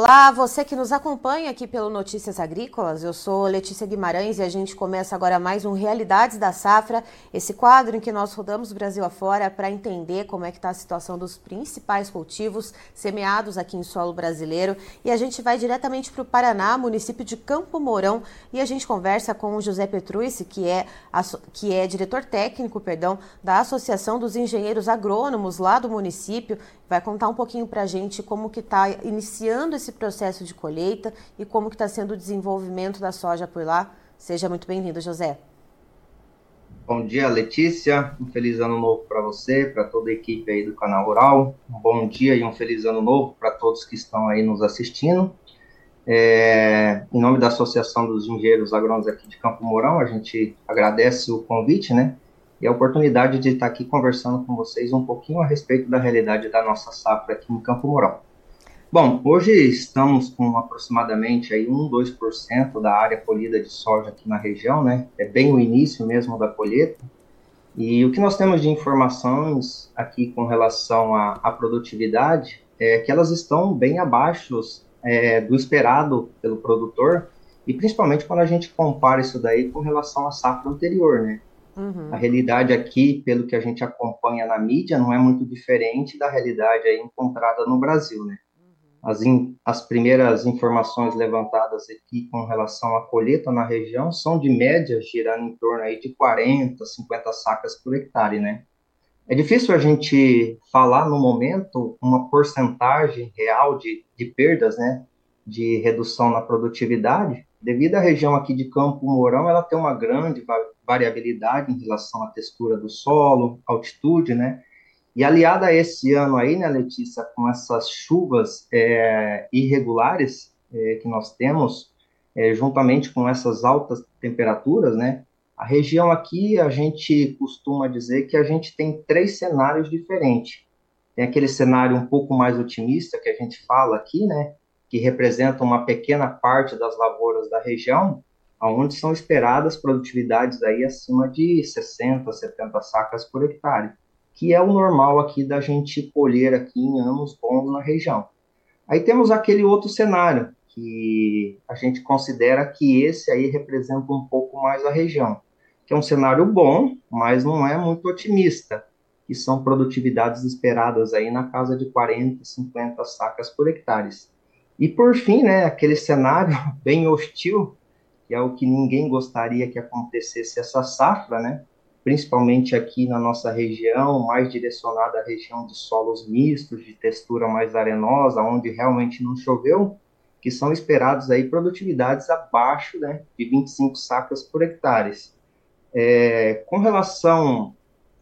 Olá, você que nos acompanha aqui pelo Notícias Agrícolas. Eu sou Letícia Guimarães e a gente começa agora mais um Realidades da Safra, esse quadro em que nós rodamos o Brasil afora para entender como é que está a situação dos principais cultivos semeados aqui em solo brasileiro. E a gente vai diretamente para o Paraná, município de Campo Mourão, e a gente conversa com o José Petrucci, que é, que é diretor técnico, perdão, da Associação dos Engenheiros Agrônomos lá do município. Vai contar um pouquinho para a gente como que está iniciando esse esse processo de colheita e como está sendo o desenvolvimento da soja por lá. Seja muito bem-vindo, José. Bom dia, Letícia. Um feliz ano novo para você, para toda a equipe aí do canal Rural. Um bom dia e um feliz ano novo para todos que estão aí nos assistindo. É, em nome da Associação dos Engenheiros Agrônomos aqui de Campo Mourão, a gente agradece o convite, né? E a oportunidade de estar aqui conversando com vocês um pouquinho a respeito da realidade da nossa safra aqui em Campo Mourão. Bom, hoje estamos com aproximadamente aí 1, 2% da área colhida de soja aqui na região, né? É bem o início mesmo da colheita. E o que nós temos de informações aqui com relação à, à produtividade é que elas estão bem abaixo é, do esperado pelo produtor, e principalmente quando a gente compara isso daí com relação à safra anterior, né? Uhum. A realidade aqui, pelo que a gente acompanha na mídia, não é muito diferente da realidade aí encontrada no Brasil, né? As, in, as primeiras informações levantadas aqui com relação à colheita na região são de média girando em torno aí de 40, 50 sacas por hectare, né? É difícil a gente falar no momento uma porcentagem real de, de perdas, né? De redução na produtividade, devido à região aqui de Campo Mourão, ela tem uma grande variabilidade em relação à textura do solo, altitude, né? E aliada a esse ano aí, né, Letícia, com essas chuvas é, irregulares é, que nós temos, é, juntamente com essas altas temperaturas, né, a região aqui a gente costuma dizer que a gente tem três cenários diferentes. Tem aquele cenário um pouco mais otimista que a gente fala aqui, né, que representa uma pequena parte das lavouras da região, onde são esperadas produtividades aí acima de 60, 70 sacas por hectare que é o normal aqui da gente colher aqui em anos bons na região. Aí temos aquele outro cenário, que a gente considera que esse aí representa um pouco mais a região, que é um cenário bom, mas não é muito otimista, que são produtividades esperadas aí na casa de 40, 50 sacas por hectares. E por fim, né, aquele cenário bem hostil, que é o que ninguém gostaria que acontecesse essa safra, né, principalmente aqui na nossa região, mais direcionada à região de solos mistos, de textura mais arenosa, onde realmente não choveu, que são esperados aí produtividades abaixo né, de 25 sacas por hectare. É, com relação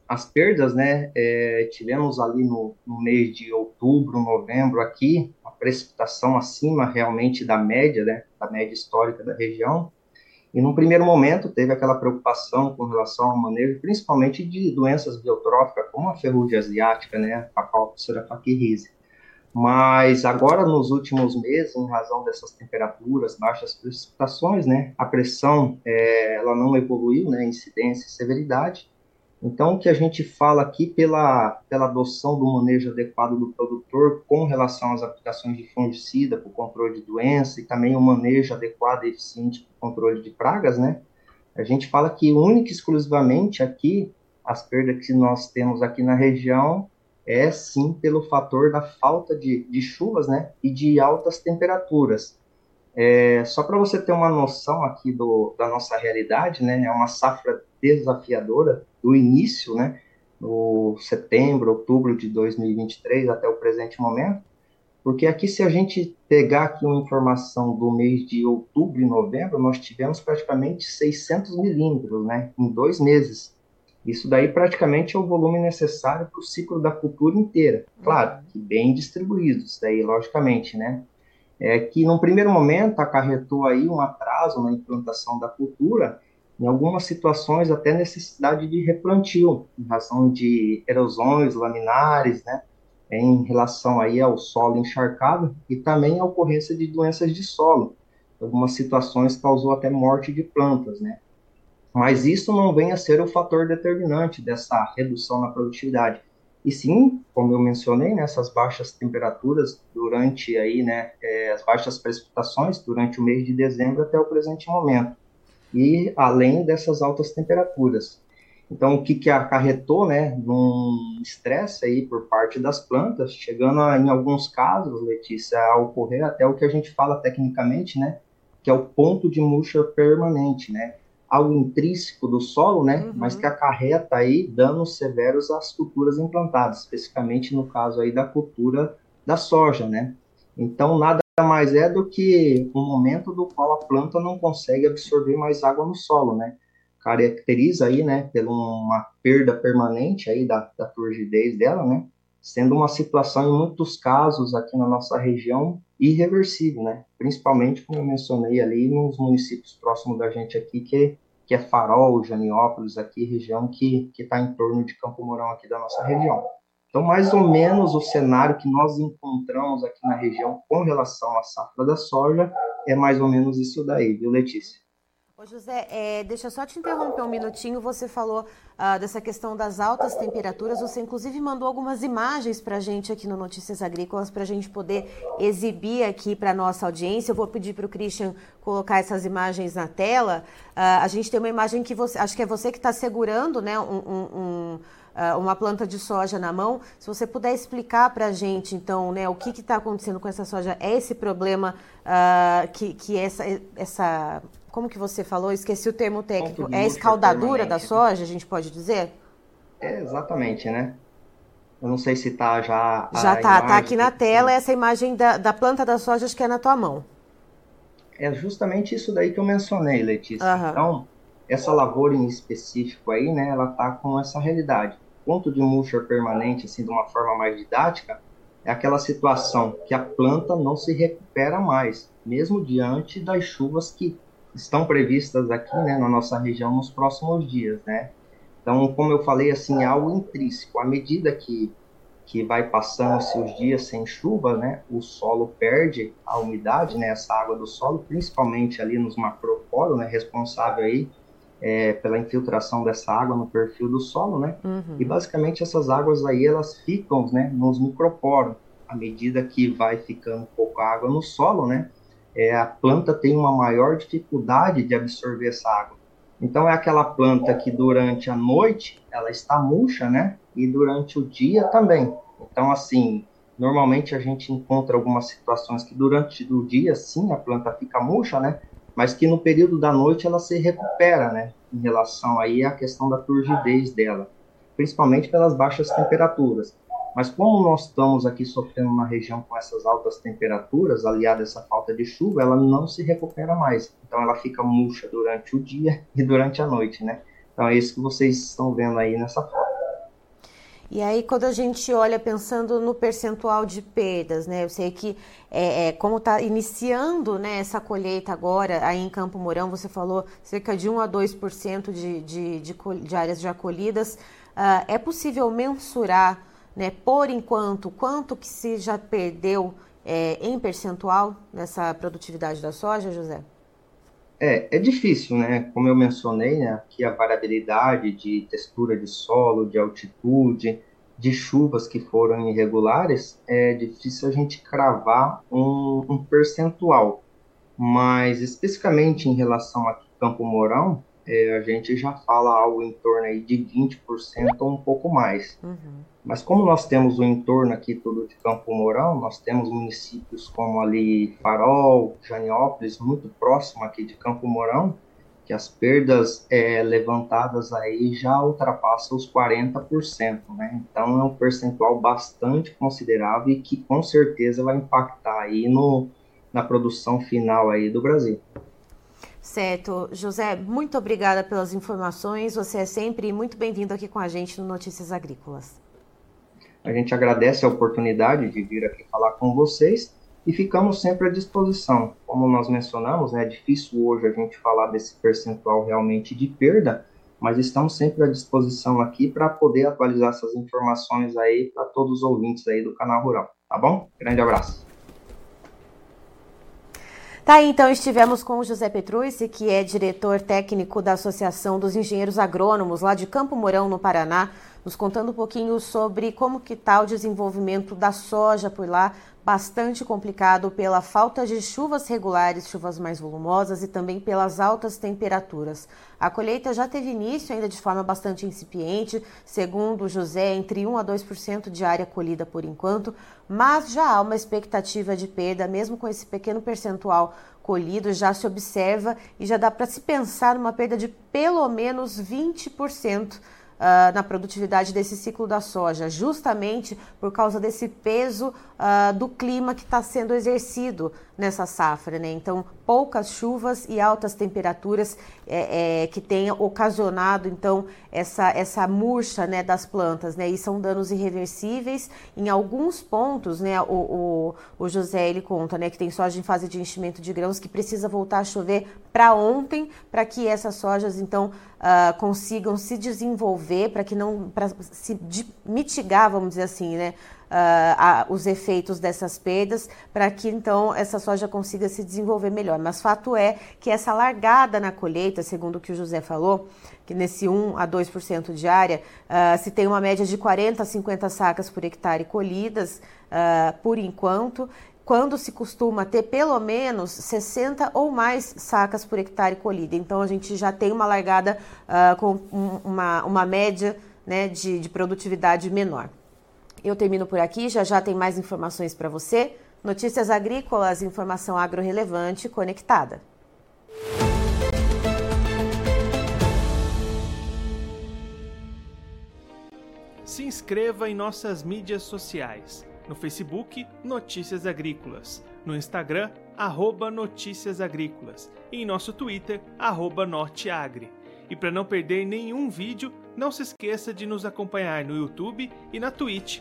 às perdas, né, é, tivemos ali no, no mês de outubro, novembro aqui, a precipitação acima realmente da média, né, da média histórica da região, e num primeiro momento teve aquela preocupação com relação ao manejo, principalmente de doenças biotróficas, como a ferrugem asiática, né, a Pachypsora fakirrise. Mas agora, nos últimos meses, em razão dessas temperaturas, baixas precipitações, né, a pressão é, ela não evoluiu, né, incidência e severidade, então, o que a gente fala aqui pela, pela adoção do manejo adequado do produtor com relação às aplicações de fungicida para o controle de doença e também o manejo adequado e eficiente para o controle de pragas, né? A gente fala que única e exclusivamente aqui, as perdas que nós temos aqui na região é sim pelo fator da falta de, de chuvas, né? E de altas temperaturas. É, só para você ter uma noção aqui do, da nossa realidade, né? É uma safra desafiadora do início, né, no setembro, outubro de 2023 até o presente momento, porque aqui se a gente pegar aqui uma informação do mês de outubro e novembro, nós tivemos praticamente 600 milímetros, né, em dois meses. Isso daí praticamente é o volume necessário para o ciclo da cultura inteira. Claro, que bem distribuídos, daí logicamente, né? É que num primeiro momento acarretou aí um atraso na implantação da cultura, em algumas situações até necessidade de replantio, em razão de erosões laminares, né, em relação aí ao solo encharcado e também a ocorrência de doenças de solo. Algumas situações causou até morte de plantas, né? Mas isso não vem a ser o fator determinante dessa redução na produtividade, E sim, como eu mencionei, né, essas baixas temperaturas durante aí, né, é, as baixas precipitações durante o mês de dezembro até o presente momento. E além dessas altas temperaturas. Então, o que, que acarretou, né, num estresse aí por parte das plantas, chegando a, em alguns casos, Letícia, a ocorrer até o que a gente fala tecnicamente, né, que é o ponto de murcha permanente, né, algo intrínseco do solo, né, uhum. mas que acarreta aí danos severos às culturas implantadas, especificamente no caso aí da cultura da soja, né. Então, nada mais é do que um momento do qual a planta não consegue absorver mais água no solo, né, caracteriza aí, né, por uma perda permanente aí da, da turgidez dela, né, sendo uma situação em muitos casos aqui na nossa região irreversível, né, principalmente como eu mencionei ali nos municípios próximos da gente aqui, que, que é Farol, Janiópolis, aqui região que está em torno de Campo Mourão aqui da nossa região. Então, mais ou menos o cenário que nós encontramos aqui na região com relação à safra da soja é mais ou menos isso daí, viu, Letícia? Ô José, é, deixa eu só te interromper um minutinho. Você falou ah, dessa questão das altas temperaturas. Você, inclusive, mandou algumas imagens para a gente aqui no Notícias Agrícolas para a gente poder exibir aqui para nossa audiência. Eu vou pedir para o Christian colocar essas imagens na tela. Ah, a gente tem uma imagem que você, acho que é você que está segurando, né, um, um, um ah, uma planta de soja na mão. Se você puder explicar para a gente, então, né, o que está acontecendo com essa soja, é esse problema que, que essa, essa como que você falou? Esqueci o termo técnico. É escaldadura da soja, a gente pode dizer? É, exatamente, né? Eu não sei se tá já. Já tá, tá aqui na tela essa imagem da, da planta da soja, acho que é na tua mão. É justamente isso daí que eu mencionei, Letícia. Uhum. Então, essa lavoura em específico aí, né, ela tá com essa realidade. Ponto de murcha permanente, assim, de uma forma mais didática, é aquela situação que a planta não se recupera mais, mesmo diante das chuvas que estão previstas aqui, né, na nossa região nos próximos dias, né? Então, como eu falei, assim, é algo intrínseco. À medida que que vai passando-se os dias sem chuva, né, o solo perde a umidade, né, essa água do solo, principalmente ali nos macroporos, né, responsável aí é, pela infiltração dessa água no perfil do solo, né, uhum. e basicamente essas águas aí elas ficam, né, nos microporos. À medida que vai ficando pouca água no solo, né, é, a planta tem uma maior dificuldade de absorver essa água. Então é aquela planta que durante a noite ela está murcha, né? E durante o dia também. Então assim, normalmente a gente encontra algumas situações que durante o dia sim a planta fica murcha, né? Mas que no período da noite ela se recupera, né? Em relação aí à questão da turgidez dela, principalmente pelas baixas temperaturas. Mas como nós estamos aqui sofrendo uma região com essas altas temperaturas, aliada a essa falta de chuva, ela não se recupera mais. Então ela fica murcha durante o dia e durante a noite, né? Então é isso que vocês estão vendo aí nessa foto. E aí, quando a gente olha pensando no percentual de perdas, né? Eu sei que é, é como está iniciando né, essa colheita agora aí em Campo Mourão, você falou cerca de 1 a 2% de, de, de, de áreas já colhidas. Uh, é possível mensurar né, por enquanto, quanto que se já perdeu é, em percentual nessa produtividade da soja, José? É, é difícil, né? Como eu mencionei, né, aqui a variabilidade de textura de solo, de altitude, de chuvas que foram irregulares, é difícil a gente cravar um, um percentual. Mas especificamente em relação a Campo Mourão, é, a gente já fala algo em torno aí de 20% ou um pouco mais. Uhum. Mas como nós temos o entorno aqui todo de Campo Mourão, nós temos municípios como ali Farol, Janiópolis, muito próximo aqui de Campo Mourão, que as perdas é, levantadas aí já ultrapassam os 40%, né? Então é um percentual bastante considerável e que com certeza vai impactar aí no, na produção final aí do Brasil. Certo. José, muito obrigada pelas informações. Você é sempre muito bem-vindo aqui com a gente no Notícias Agrícolas. A gente agradece a oportunidade de vir aqui falar com vocês e ficamos sempre à disposição. Como nós mencionamos, né, é difícil hoje a gente falar desse percentual realmente de perda, mas estamos sempre à disposição aqui para poder atualizar essas informações aí para todos os ouvintes aí do canal Rural, tá bom? Grande abraço. Tá então estivemos com o José Petrucci, que é diretor técnico da Associação dos Engenheiros Agrônomos lá de Campo Mourão, no Paraná, nos contando um pouquinho sobre como que está o desenvolvimento da soja por lá, bastante complicado pela falta de chuvas regulares, chuvas mais volumosas e também pelas altas temperaturas. A colheita já teve início ainda de forma bastante incipiente, segundo José, entre 1 a 2% de área colhida por enquanto, mas já há uma expectativa de perda, mesmo com esse pequeno percentual colhido, já se observa e já dá para se pensar numa perda de pelo menos 20% uh, na produtividade desse ciclo da soja, justamente por causa desse peso uh, do clima que está sendo exercido nessa safra, né? Então, poucas chuvas e altas temperaturas é, é, que tenha ocasionado então essa essa murcha, né, das plantas, né? E são danos irreversíveis. Em alguns pontos, né, o, o, o José ele conta, né, que tem soja em fase de enchimento de grãos que precisa voltar a chover para ontem, para que essas sojas então uh, consigam se desenvolver, para que não para se mitigar, vamos dizer assim, né? Uh, os efeitos dessas perdas para que então essa soja consiga se desenvolver melhor. Mas fato é que essa largada na colheita, segundo o que o José falou, que nesse 1 a 2% de área, uh, se tem uma média de 40 a 50 sacas por hectare colhidas uh, por enquanto, quando se costuma ter pelo menos 60 ou mais sacas por hectare colhida. Então a gente já tem uma largada com um, uma, uma média né, de, de produtividade menor. Eu termino por aqui, já já tem mais informações para você. Notícias agrícolas, informação agro-relevante conectada. Se inscreva em nossas mídias sociais. No Facebook, Notícias Agrícolas. No Instagram, arroba Notícias Agrícolas. E em nosso Twitter, arroba Norteagri. E para não perder nenhum vídeo, não se esqueça de nos acompanhar no YouTube e na Twitch